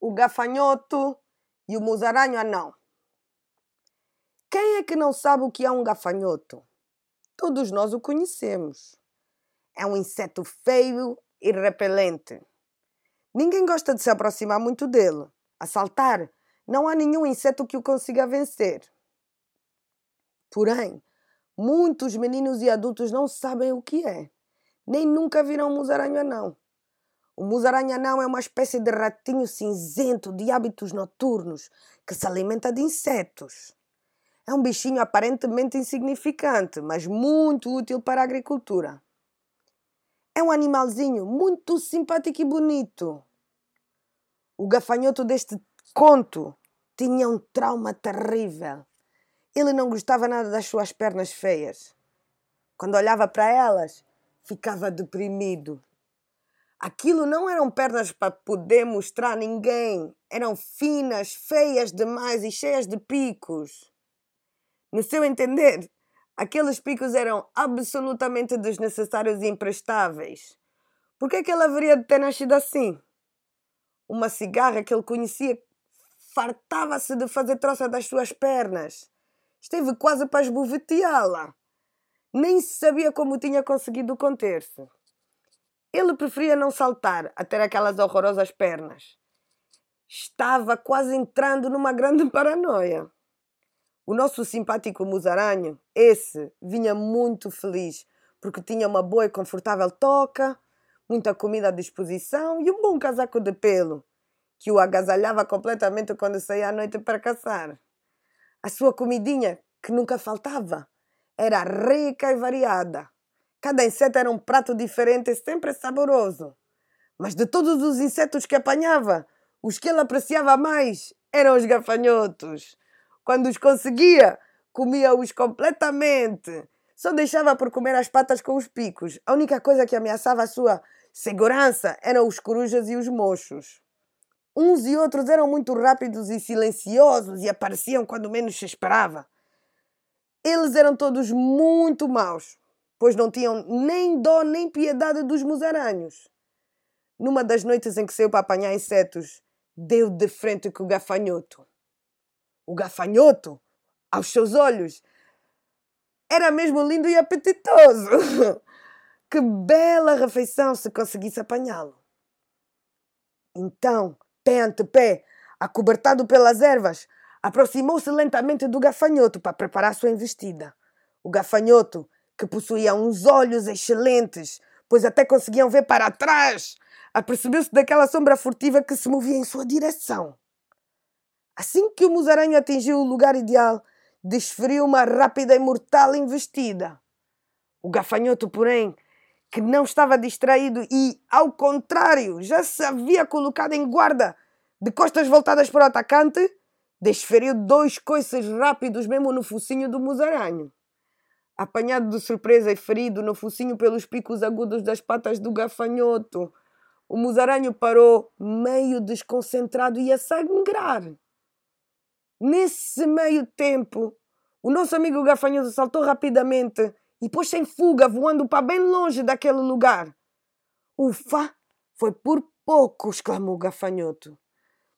o gafanhoto e o musaranho anão. Quem é que não sabe o que é um gafanhoto? Todos nós o conhecemos. É um inseto feio e repelente. Ninguém gosta de se aproximar muito dele. A saltar, não há nenhum inseto que o consiga vencer. Porém, muitos meninos e adultos não sabem o que é, nem nunca viram um musaranho anão. O musaraña não é uma espécie de ratinho cinzento de hábitos noturnos que se alimenta de insetos. É um bichinho aparentemente insignificante, mas muito útil para a agricultura. É um animalzinho muito simpático e bonito. O gafanhoto deste conto tinha um trauma terrível. Ele não gostava nada das suas pernas feias. Quando olhava para elas, ficava deprimido. Aquilo não eram pernas para poder mostrar a ninguém. Eram finas, feias demais e cheias de picos. No seu entender, aqueles picos eram absolutamente desnecessários e imprestáveis. Por que, é que ele haveria de ter nascido assim? Uma cigarra que ele conhecia fartava-se de fazer troça das suas pernas. Esteve quase para esboveteá-la. Nem sabia como tinha conseguido conter-se. Ele preferia não saltar a ter aquelas horrorosas pernas. Estava quase entrando numa grande paranoia. O nosso simpático musaranho, esse, vinha muito feliz porque tinha uma boa e confortável toca, muita comida à disposição e um bom casaco de pelo, que o agasalhava completamente quando saía à noite para caçar. A sua comidinha, que nunca faltava, era rica e variada. Cada inseto era um prato diferente e sempre saboroso. Mas de todos os insetos que apanhava, os que ele apreciava mais eram os gafanhotos. Quando os conseguia, comia-os completamente. Só deixava por comer as patas com os picos. A única coisa que ameaçava a sua segurança eram os corujas e os mochos. Uns e outros eram muito rápidos e silenciosos e apareciam quando menos se esperava. Eles eram todos muito maus, pois não tinham nem dó nem piedade dos musaranhos. Numa das noites em que saiu para apanhar insetos, deu de frente com o gafanhoto. O gafanhoto, aos seus olhos, era mesmo lindo e apetitoso. que bela refeição se conseguisse apanhá-lo. Então, pé ante pé, acobertado pelas ervas, aproximou-se lentamente do gafanhoto para preparar sua investida. O gafanhoto que possuía uns olhos excelentes, pois até conseguiam ver para trás, apercebeu-se daquela sombra furtiva que se movia em sua direção. Assim que o musaranho atingiu o lugar ideal, desferiu uma rápida e mortal investida. O gafanhoto, porém, que não estava distraído e, ao contrário, já se havia colocado em guarda, de costas voltadas para o atacante, desferiu dois coices rápidos mesmo no focinho do musaranho. Apanhado de surpresa e ferido no focinho pelos picos agudos das patas do gafanhoto, o musaranho parou, meio desconcentrado e a sangrar. Nesse meio tempo, o nosso amigo gafanhoto saltou rapidamente e pôs-se em fuga, voando para bem longe daquele lugar. Ufa! Foi por pouco, exclamou o gafanhoto.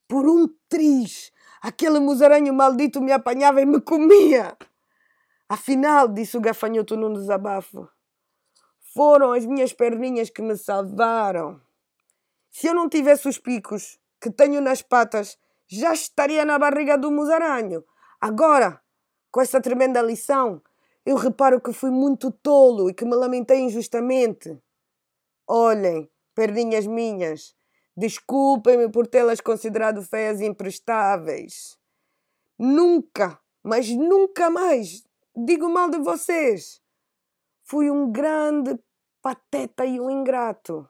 Por um triz, aquele musaranho maldito me apanhava e me comia. Afinal, disse o gafanhoto num desabafo, foram as minhas perninhas que me salvaram. Se eu não tivesse os picos que tenho nas patas, já estaria na barriga do musaranho. Agora, com essa tremenda lição, eu reparo que fui muito tolo e que me lamentei injustamente. Olhem, perninhas minhas, desculpem-me por tê-las considerado feias e imprestáveis. Nunca, mas nunca mais digo mal de vocês. Fui um grande pateta e um ingrato.